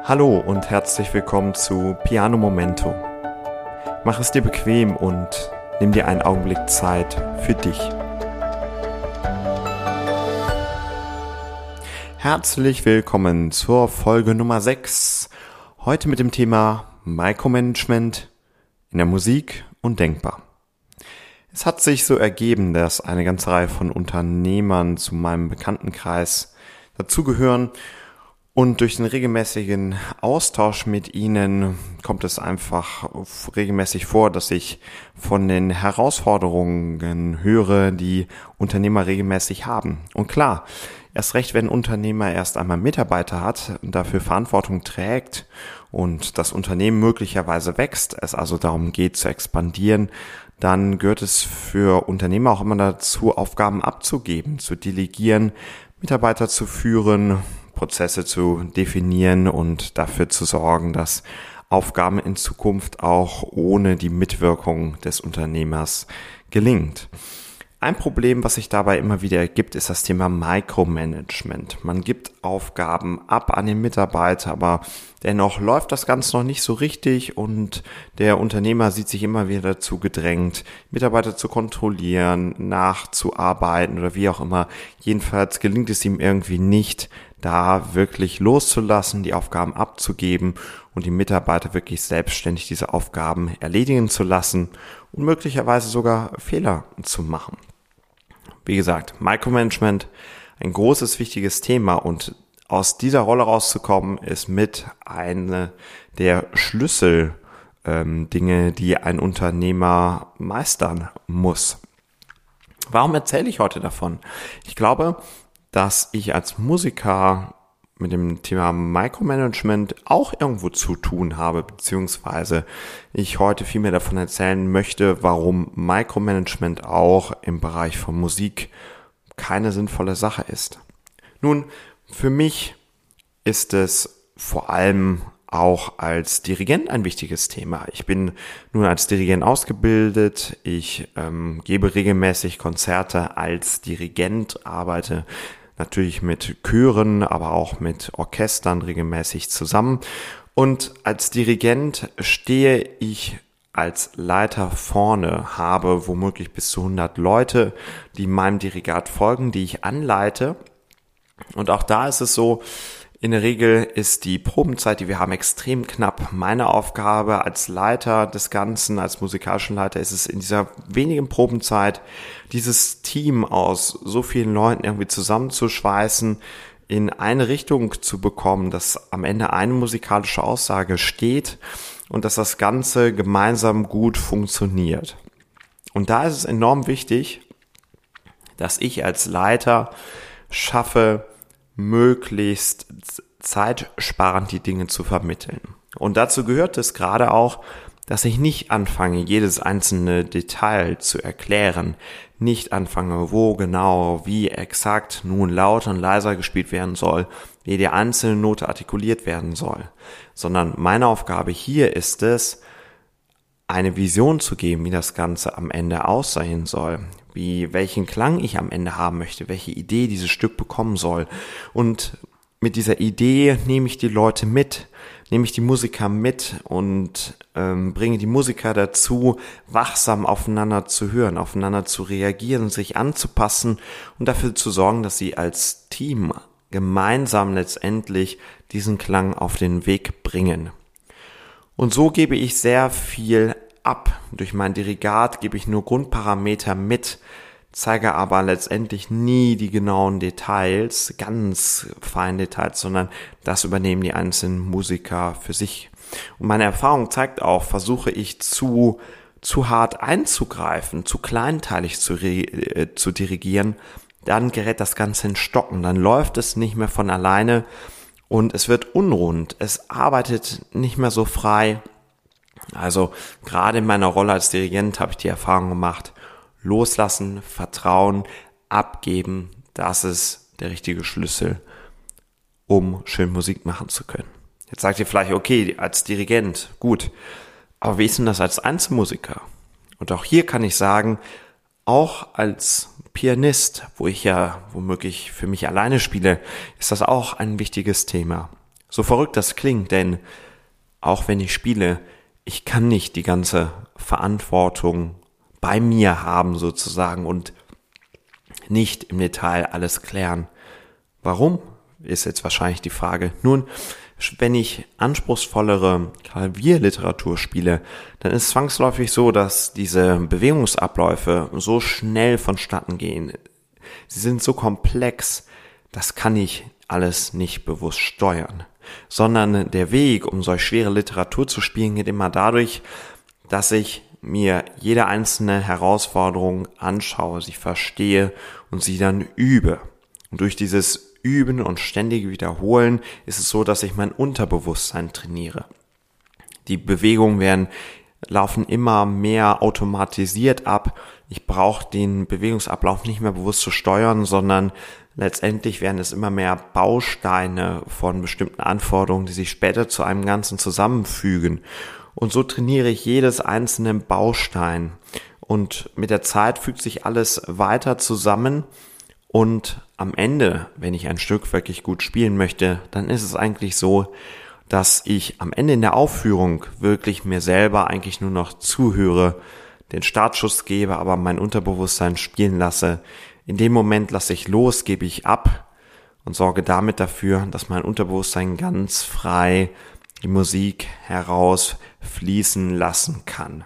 Hallo und herzlich willkommen zu Piano Momento. Mach es dir bequem und nimm dir einen Augenblick Zeit für dich. Herzlich willkommen zur Folge Nummer 6. Heute mit dem Thema Micromanagement in der Musik und denkbar. Es hat sich so ergeben, dass eine ganze Reihe von Unternehmern zu meinem Bekanntenkreis dazugehören und durch den regelmäßigen Austausch mit ihnen kommt es einfach regelmäßig vor, dass ich von den Herausforderungen höre, die Unternehmer regelmäßig haben. Und klar, erst recht, wenn ein Unternehmer erst einmal Mitarbeiter hat, dafür Verantwortung trägt und das Unternehmen möglicherweise wächst, es also darum geht zu expandieren, dann gehört es für Unternehmer auch immer dazu, Aufgaben abzugeben, zu delegieren, Mitarbeiter zu führen, Prozesse zu definieren und dafür zu sorgen, dass Aufgaben in Zukunft auch ohne die Mitwirkung des Unternehmers gelingt. Ein Problem, was sich dabei immer wieder ergibt, ist das Thema Micromanagement. Man gibt Aufgaben ab an den Mitarbeiter, aber dennoch läuft das Ganze noch nicht so richtig und der Unternehmer sieht sich immer wieder dazu gedrängt, Mitarbeiter zu kontrollieren, nachzuarbeiten oder wie auch immer. Jedenfalls gelingt es ihm irgendwie nicht, da wirklich loszulassen, die Aufgaben abzugeben und die Mitarbeiter wirklich selbstständig diese Aufgaben erledigen zu lassen und möglicherweise sogar Fehler zu machen. Wie gesagt, Micromanagement, ein großes, wichtiges Thema und aus dieser Rolle rauszukommen, ist mit eine der Schlüssel ähm, Dinge, die ein Unternehmer meistern muss. Warum erzähle ich heute davon? Ich glaube, dass ich als Musiker mit dem Thema Micromanagement auch irgendwo zu tun habe, beziehungsweise ich heute viel mehr davon erzählen möchte, warum Micromanagement auch im Bereich von Musik keine sinnvolle Sache ist. Nun, für mich ist es vor allem auch als Dirigent ein wichtiges Thema. Ich bin nun als Dirigent ausgebildet. Ich ähm, gebe regelmäßig Konzerte als Dirigent, arbeite natürlich mit Chören, aber auch mit Orchestern regelmäßig zusammen. Und als Dirigent stehe ich als Leiter vorne, habe womöglich bis zu 100 Leute, die meinem Dirigat folgen, die ich anleite. Und auch da ist es so, in der Regel ist die Probenzeit, die wir haben, extrem knapp. Meine Aufgabe als Leiter des Ganzen, als musikalischen Leiter, ist es in dieser wenigen Probenzeit, dieses Team aus so vielen Leuten irgendwie zusammenzuschweißen, in eine Richtung zu bekommen, dass am Ende eine musikalische Aussage steht und dass das Ganze gemeinsam gut funktioniert. Und da ist es enorm wichtig, dass ich als Leiter schaffe, möglichst zeitsparend die Dinge zu vermitteln. Und dazu gehört es gerade auch, dass ich nicht anfange, jedes einzelne Detail zu erklären, nicht anfange, wo genau, wie exakt nun lauter und leiser gespielt werden soll, wie die einzelne Note artikuliert werden soll, sondern meine Aufgabe hier ist es, eine Vision zu geben, wie das Ganze am Ende aussehen soll, wie welchen Klang ich am Ende haben möchte, welche Idee dieses Stück bekommen soll. Und mit dieser Idee nehme ich die Leute mit, nehme ich die Musiker mit und ähm, bringe die Musiker dazu, wachsam aufeinander zu hören, aufeinander zu reagieren, sich anzupassen und dafür zu sorgen, dass sie als Team gemeinsam letztendlich diesen Klang auf den Weg bringen. Und so gebe ich sehr viel ab. Durch mein Dirigat gebe ich nur Grundparameter mit, zeige aber letztendlich nie die genauen Details, ganz feinen Details, sondern das übernehmen die einzelnen Musiker für sich. Und meine Erfahrung zeigt auch, versuche ich zu zu hart einzugreifen, zu kleinteilig zu, äh, zu dirigieren, dann gerät das Ganze in Stocken, dann läuft es nicht mehr von alleine und es wird unrund, es arbeitet nicht mehr so frei also gerade in meiner Rolle als Dirigent habe ich die Erfahrung gemacht, loslassen, vertrauen, abgeben, das ist der richtige Schlüssel, um schön Musik machen zu können. Jetzt sagt ihr vielleicht, okay, als Dirigent, gut, aber wie ist denn das als Einzelmusiker? Und auch hier kann ich sagen, auch als Pianist, wo ich ja womöglich für mich alleine spiele, ist das auch ein wichtiges Thema. So verrückt das klingt, denn auch wenn ich spiele, ich kann nicht die ganze Verantwortung bei mir haben sozusagen und nicht im Detail alles klären. Warum? Ist jetzt wahrscheinlich die Frage. Nun, wenn ich anspruchsvollere Klavierliteratur spiele, dann ist zwangsläufig so, dass diese Bewegungsabläufe so schnell vonstatten gehen. Sie sind so komplex, das kann ich alles nicht bewusst steuern. Sondern der Weg, um solch schwere Literatur zu spielen, geht immer dadurch, dass ich mir jede einzelne Herausforderung anschaue, sie verstehe und sie dann übe. Und durch dieses Üben und ständige Wiederholen ist es so, dass ich mein Unterbewusstsein trainiere. Die Bewegungen werden laufen immer mehr automatisiert ab. Ich brauche den Bewegungsablauf nicht mehr bewusst zu steuern, sondern letztendlich werden es immer mehr Bausteine von bestimmten Anforderungen, die sich später zu einem Ganzen zusammenfügen. Und so trainiere ich jedes einzelne Baustein. Und mit der Zeit fügt sich alles weiter zusammen. Und am Ende, wenn ich ein Stück wirklich gut spielen möchte, dann ist es eigentlich so, dass ich am Ende in der Aufführung wirklich mir selber eigentlich nur noch zuhöre, den Startschuss gebe, aber mein Unterbewusstsein spielen lasse. In dem Moment lasse ich los, gebe ich ab und sorge damit dafür, dass mein Unterbewusstsein ganz frei die Musik herausfließen lassen kann.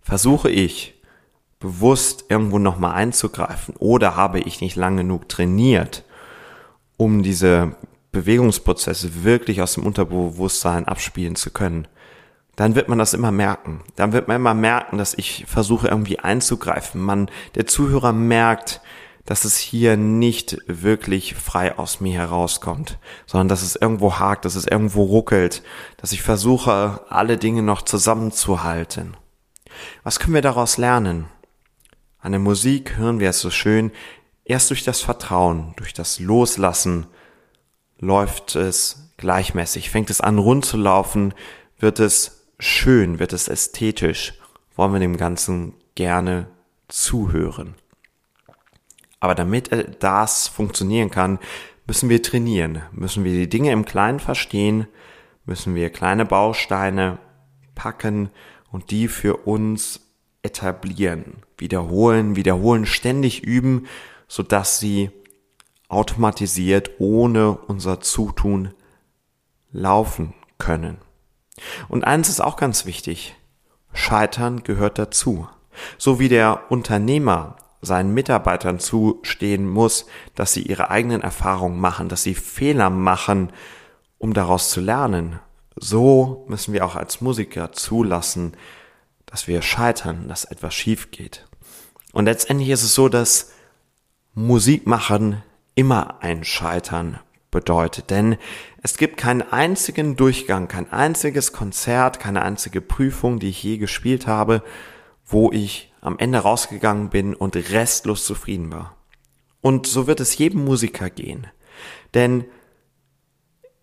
Versuche ich bewusst irgendwo nochmal einzugreifen oder habe ich nicht lang genug trainiert, um diese Bewegungsprozesse wirklich aus dem Unterbewusstsein abspielen zu können, dann wird man das immer merken. Dann wird man immer merken, dass ich versuche irgendwie einzugreifen. Man, der Zuhörer merkt, dass es hier nicht wirklich frei aus mir herauskommt, sondern dass es irgendwo hakt, dass es irgendwo ruckelt, dass ich versuche, alle Dinge noch zusammenzuhalten. Was können wir daraus lernen? An der Musik hören wir es so schön, erst durch das Vertrauen, durch das Loslassen läuft es gleichmäßig, fängt es an rund zu laufen, wird es schön, wird es ästhetisch, wollen wir dem Ganzen gerne zuhören. Aber damit das funktionieren kann, müssen wir trainieren, müssen wir die Dinge im Kleinen verstehen, müssen wir kleine Bausteine packen und die für uns etablieren, wiederholen, wiederholen, ständig üben, sodass sie automatisiert ohne unser Zutun laufen können. Und eins ist auch ganz wichtig. Scheitern gehört dazu. So wie der Unternehmer seinen Mitarbeitern zustehen muss, dass sie ihre eigenen Erfahrungen machen, dass sie Fehler machen, um daraus zu lernen. So müssen wir auch als Musiker zulassen, dass wir scheitern, dass etwas schief geht. Und letztendlich ist es so, dass Musik machen immer ein Scheitern bedeutet. Denn es gibt keinen einzigen Durchgang, kein einziges Konzert, keine einzige Prüfung, die ich je gespielt habe, wo ich am Ende rausgegangen bin und restlos zufrieden war. Und so wird es jedem Musiker gehen. Denn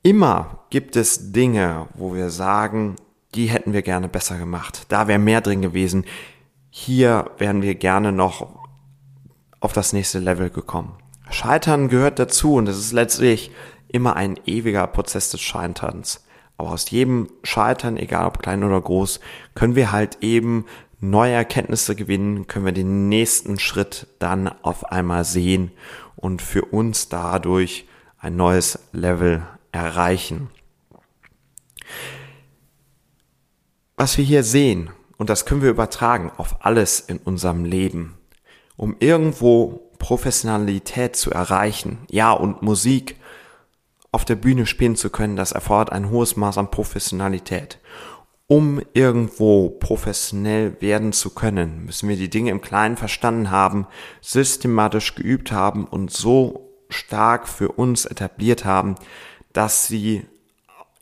immer gibt es Dinge, wo wir sagen, die hätten wir gerne besser gemacht. Da wäre mehr drin gewesen. Hier wären wir gerne noch auf das nächste Level gekommen. Scheitern gehört dazu und es ist letztlich immer ein ewiger Prozess des Scheiterns. Aber aus jedem Scheitern, egal ob klein oder groß, können wir halt eben neue Erkenntnisse gewinnen, können wir den nächsten Schritt dann auf einmal sehen und für uns dadurch ein neues Level erreichen. Was wir hier sehen, und das können wir übertragen auf alles in unserem Leben, um irgendwo Professionalität zu erreichen, ja, und Musik auf der Bühne spielen zu können, das erfordert ein hohes Maß an Professionalität um irgendwo professionell werden zu können, müssen wir die Dinge im Kleinen verstanden haben, systematisch geübt haben und so stark für uns etabliert haben, dass sie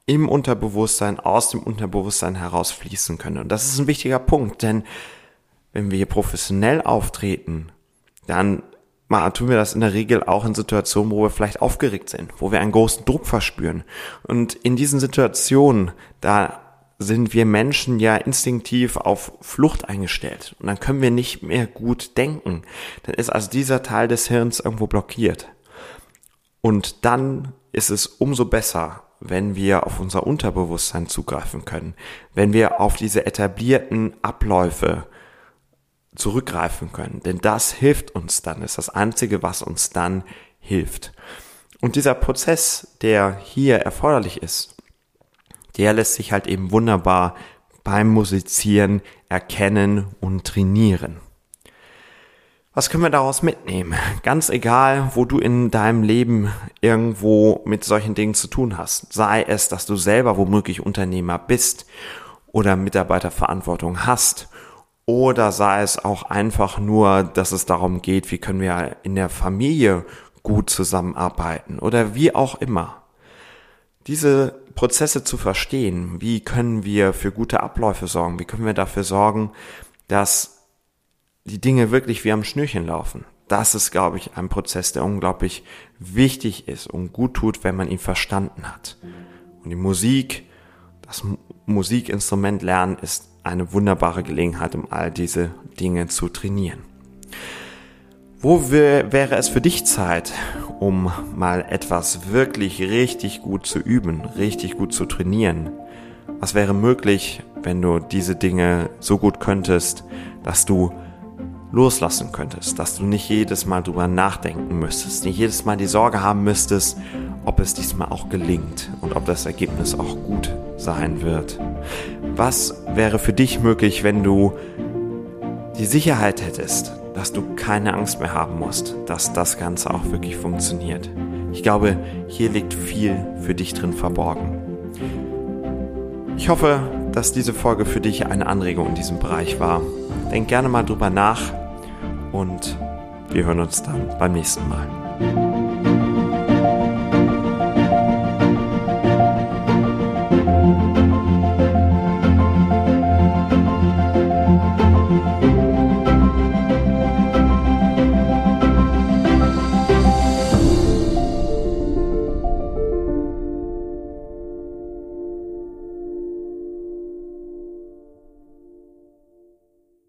im Unterbewusstsein, aus dem Unterbewusstsein heraus fließen können. Und das ist ein wichtiger Punkt, denn wenn wir hier professionell auftreten, dann mal tun wir das in der Regel auch in Situationen, wo wir vielleicht aufgeregt sind, wo wir einen großen Druck verspüren. Und in diesen Situationen, da sind wir Menschen ja instinktiv auf Flucht eingestellt. Und dann können wir nicht mehr gut denken. Dann ist also dieser Teil des Hirns irgendwo blockiert. Und dann ist es umso besser, wenn wir auf unser Unterbewusstsein zugreifen können, wenn wir auf diese etablierten Abläufe zurückgreifen können. Denn das hilft uns dann, ist das Einzige, was uns dann hilft. Und dieser Prozess, der hier erforderlich ist, der lässt sich halt eben wunderbar beim Musizieren erkennen und trainieren. Was können wir daraus mitnehmen? Ganz egal, wo du in deinem Leben irgendwo mit solchen Dingen zu tun hast. Sei es, dass du selber womöglich Unternehmer bist oder Mitarbeiterverantwortung hast. Oder sei es auch einfach nur, dass es darum geht, wie können wir in der Familie gut zusammenarbeiten oder wie auch immer. Diese Prozesse zu verstehen, wie können wir für gute Abläufe sorgen, wie können wir dafür sorgen, dass die Dinge wirklich wie am Schnürchen laufen. Das ist, glaube ich, ein Prozess, der unglaublich wichtig ist und gut tut, wenn man ihn verstanden hat. Und die Musik, das Musikinstrument lernen ist eine wunderbare Gelegenheit, um all diese Dinge zu trainieren. Wo wäre es für dich Zeit, um mal etwas wirklich richtig gut zu üben, richtig gut zu trainieren? Was wäre möglich, wenn du diese Dinge so gut könntest, dass du loslassen könntest, dass du nicht jedes Mal drüber nachdenken müsstest, nicht jedes Mal die Sorge haben müsstest, ob es diesmal auch gelingt und ob das Ergebnis auch gut sein wird. Was wäre für dich möglich, wenn du die Sicherheit hättest, dass du keine Angst mehr haben musst, dass das Ganze auch wirklich funktioniert? Ich glaube, hier liegt viel für dich drin verborgen. Ich hoffe, dass diese Folge für dich eine Anregung in diesem Bereich war. Denk gerne mal drüber nach und wir hören uns dann beim nächsten Mal.